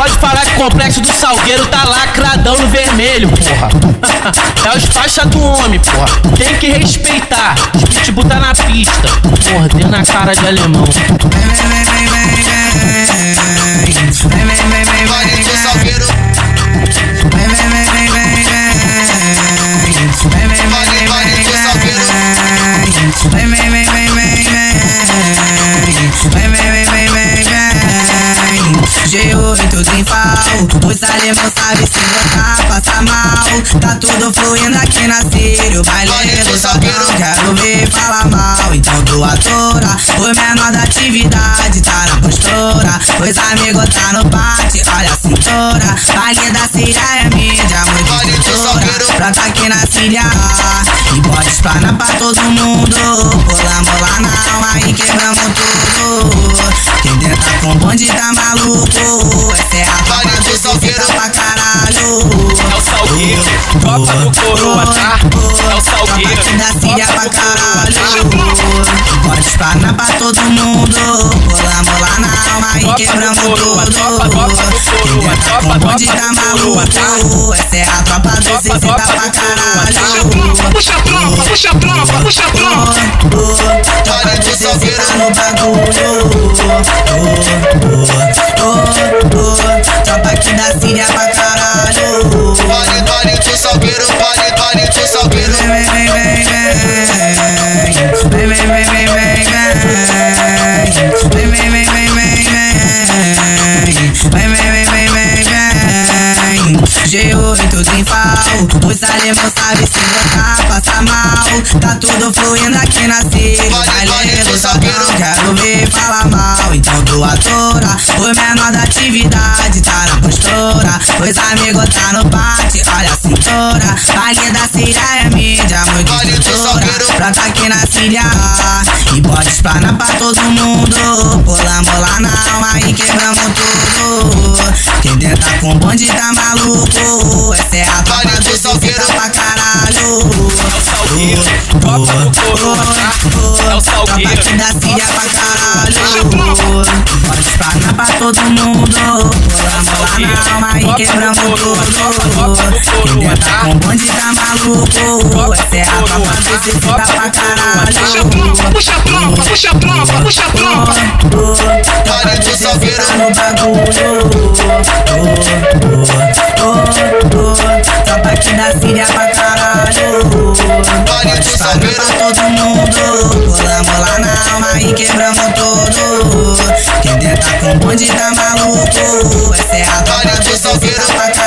Pode falar que o complexo do Salgueiro tá lacradão no vermelho, porra. É os faixa do homem, porra. Tem que respeitar. Tipo, tá na pista. Porra, deu na cara de alemão. Vale do Salgueiro. Vale, Salgueiro. G8 triunfal, os alemão sabe se botar, passa mal. Tá tudo fluindo aqui na Sírio, baile do salgueiro Quero ver falar mal, então do atora O menor da atividade tá na postura. Os amigos tá no pátio, olha a cintura. Baile da Síria é mídia, muito cultura. Planta aqui na Síria E pode explanar pra todo mundo. Pulamos lá na alma e quebramos tudo Com bonde tá maluco Essa é a tropa do Salgueiro. Pra caralho É o Salgueiro, tropa do coroa, tá? É o Salgueiro, Tropa da Síria pra caralho Pode explanar pra todo mundo Pulamos lá na alma e quebramos tudo com bonde tá tá? maluco Essa é a tropa do Salgueiro pra tá? caralho Puxa a tropa, puxa a tropa, puxa a tropa. Tropa do G8 triunfal Os alemão sabe se botar, passa mal. Tá tudo fluindo aqui na Síria Vale, vale Baile do do Salgueiro. quero ver falar mal. Então do atora, o menor da atividade tá na postura. Os amigos tá no pátio, olha a cintura. Baile da Síria é mídia, muito cultura. Planta aqui na Síria pode explanar pra todo mundo. Pulamos lá na alma e quebramos tudo. Quem tenta com bonde tá maluco. Essa é a tropa do Salgueiro. Pra caralho. Tropa Síria tropa pra caralho. Pode espalhar pra todo mundo. Lá na alma e quebramos tudo Quem tenta com bonde tá maluco é a tropa do Salgueiro pra Puxa a caralho tropa, puxa a tropa, puxa a tropa, puxa a tropa. Vale do Salgueiro. no bagulho Tropa aqui da Síria pra caralho do Espalha Salgueiro. pra todo mundo Pulamos lá na alma e quebramos tudo Quem tenta com bonde tá maluco Stop